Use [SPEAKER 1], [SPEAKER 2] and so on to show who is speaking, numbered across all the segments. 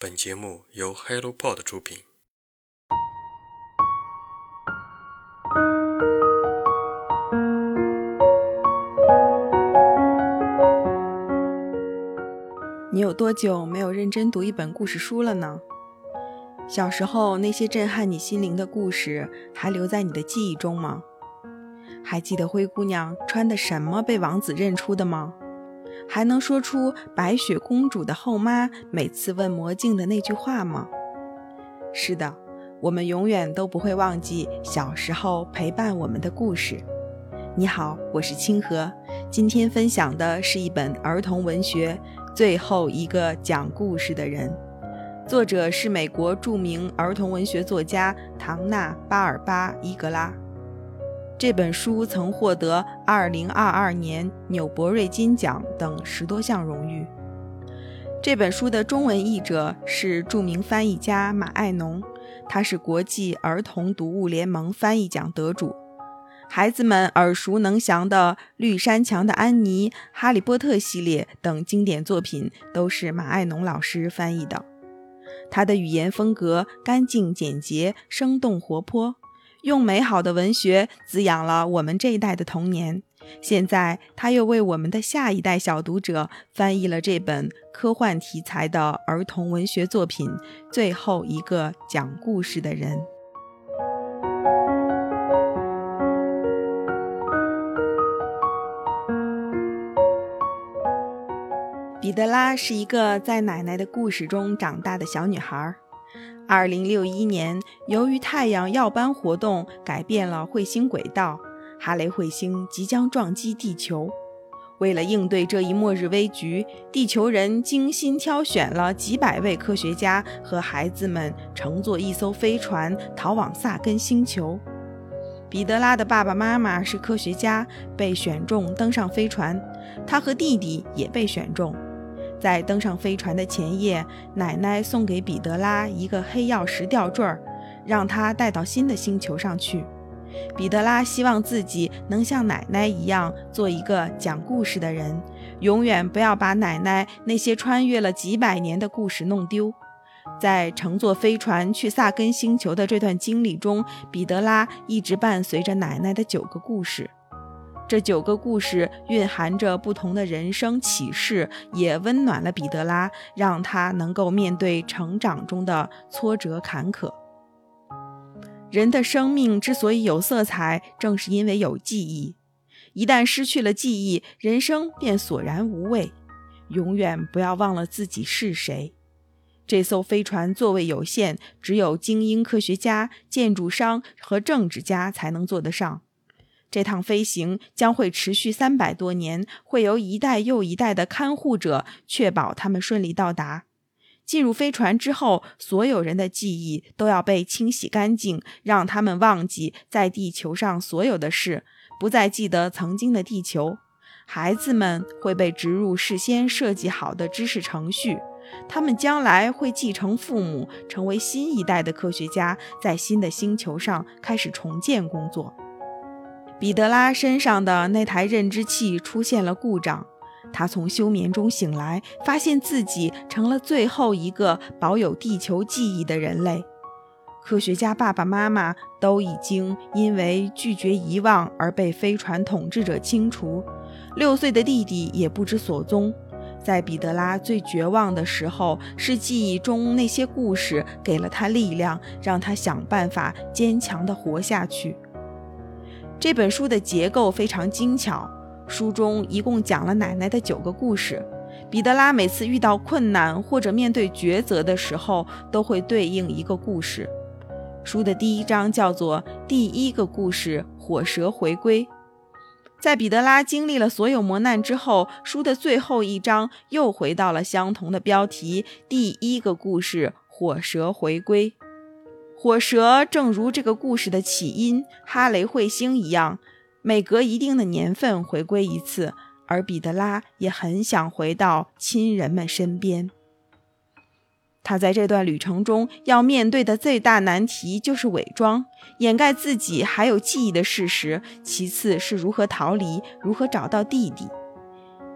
[SPEAKER 1] 本节目由 HelloPod 出品。
[SPEAKER 2] 你有多久没有认真读一本故事书了呢？小时候那些震撼你心灵的故事还留在你的记忆中吗？还记得灰姑娘穿的什么被王子认出的吗？还能说出白雪公主的后妈每次问魔镜的那句话吗？是的，我们永远都不会忘记小时候陪伴我们的故事。你好，我是清河，今天分享的是一本儿童文学《最后一个讲故事的人》，作者是美国著名儿童文学作家唐纳·巴尔巴伊格拉。这本书曾获得2022年纽伯瑞金奖等十多项荣誉。这本书的中文译者是著名翻译家马爱农，他是国际儿童读物联盟翻译奖得主。孩子们耳熟能详的《绿山墙的安妮》《哈利波特》系列等经典作品都是马爱农老师翻译的。他的语言风格干净简洁、生动活泼。用美好的文学滋养了我们这一代的童年。现在，他又为我们的下一代小读者翻译了这本科幻题材的儿童文学作品《最后一个讲故事的人》。彼得拉是一个在奶奶的故事中长大的小女孩。二零六一年，由于太阳耀斑活动改变了彗星轨道，哈雷彗星即将撞击地球。为了应对这一末日危局，地球人精心挑选了几百位科学家和孩子们，乘坐一艘飞船逃往萨根星球。彼得拉的爸爸妈妈是科学家，被选中登上飞船，他和弟弟也被选中。在登上飞船的前夜，奶奶送给彼得拉一个黑曜石吊坠儿，让他带到新的星球上去。彼得拉希望自己能像奶奶一样，做一个讲故事的人，永远不要把奶奶那些穿越了几百年的故事弄丢。在乘坐飞船去萨根星球的这段经历中，彼得拉一直伴随着奶奶的九个故事。这九个故事蕴含着不同的人生启示，也温暖了彼得拉，让他能够面对成长中的挫折坎坷。人的生命之所以有色彩，正是因为有记忆。一旦失去了记忆，人生便索然无味。永远不要忘了自己是谁。这艘飞船座位有限，只有精英科学家、建筑商和政治家才能坐得上。这趟飞行将会持续三百多年，会由一代又一代的看护者确保他们顺利到达。进入飞船之后，所有人的记忆都要被清洗干净，让他们忘记在地球上所有的事，不再记得曾经的地球。孩子们会被植入事先设计好的知识程序，他们将来会继承父母，成为新一代的科学家，在新的星球上开始重建工作。彼得拉身上的那台认知器出现了故障，他从休眠中醒来，发现自己成了最后一个保有地球记忆的人类。科学家爸爸妈妈都已经因为拒绝遗忘而被飞船统治者清除，六岁的弟弟也不知所踪。在彼得拉最绝望的时候，是记忆中那些故事给了他力量，让他想办法坚强地活下去。这本书的结构非常精巧，书中一共讲了奶奶的九个故事。彼得拉每次遇到困难或者面对抉择的时候，都会对应一个故事。书的第一章叫做《第一个故事：火蛇回归》。在彼得拉经历了所有磨难之后，书的最后一章又回到了相同的标题：《第一个故事：火蛇回归》。火蛇正如这个故事的起因哈雷彗星一样，每隔一定的年份回归一次。而彼得拉也很想回到亲人们身边。他在这段旅程中要面对的最大难题就是伪装，掩盖自己还有记忆的事实；其次是如何逃离，如何找到弟弟。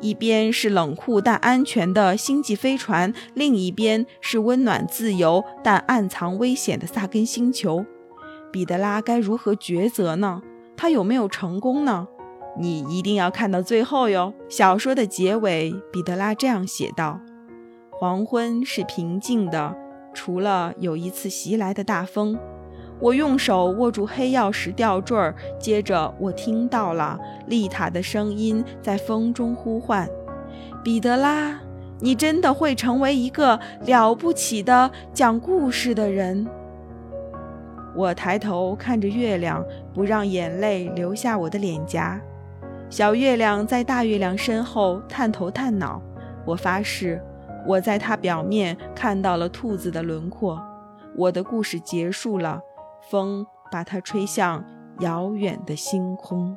[SPEAKER 2] 一边是冷酷但安全的星际飞船，另一边是温暖自由但暗藏危险的萨根星球。彼得拉该如何抉择呢？他有没有成功呢？你一定要看到最后哟。小说的结尾，彼得拉这样写道：“黄昏是平静的，除了有一次袭来的大风。我用手握住黑曜石吊坠儿，接着我听到了丽塔的声音在风中呼唤：‘彼得拉，你真的会成为一个了不起的讲故事的人。’我抬头看着月亮，不让眼泪流下我的脸颊。”小月亮在大月亮身后探头探脑，我发誓，我在它表面看到了兔子的轮廓。我的故事结束了，风把它吹向遥远的星空。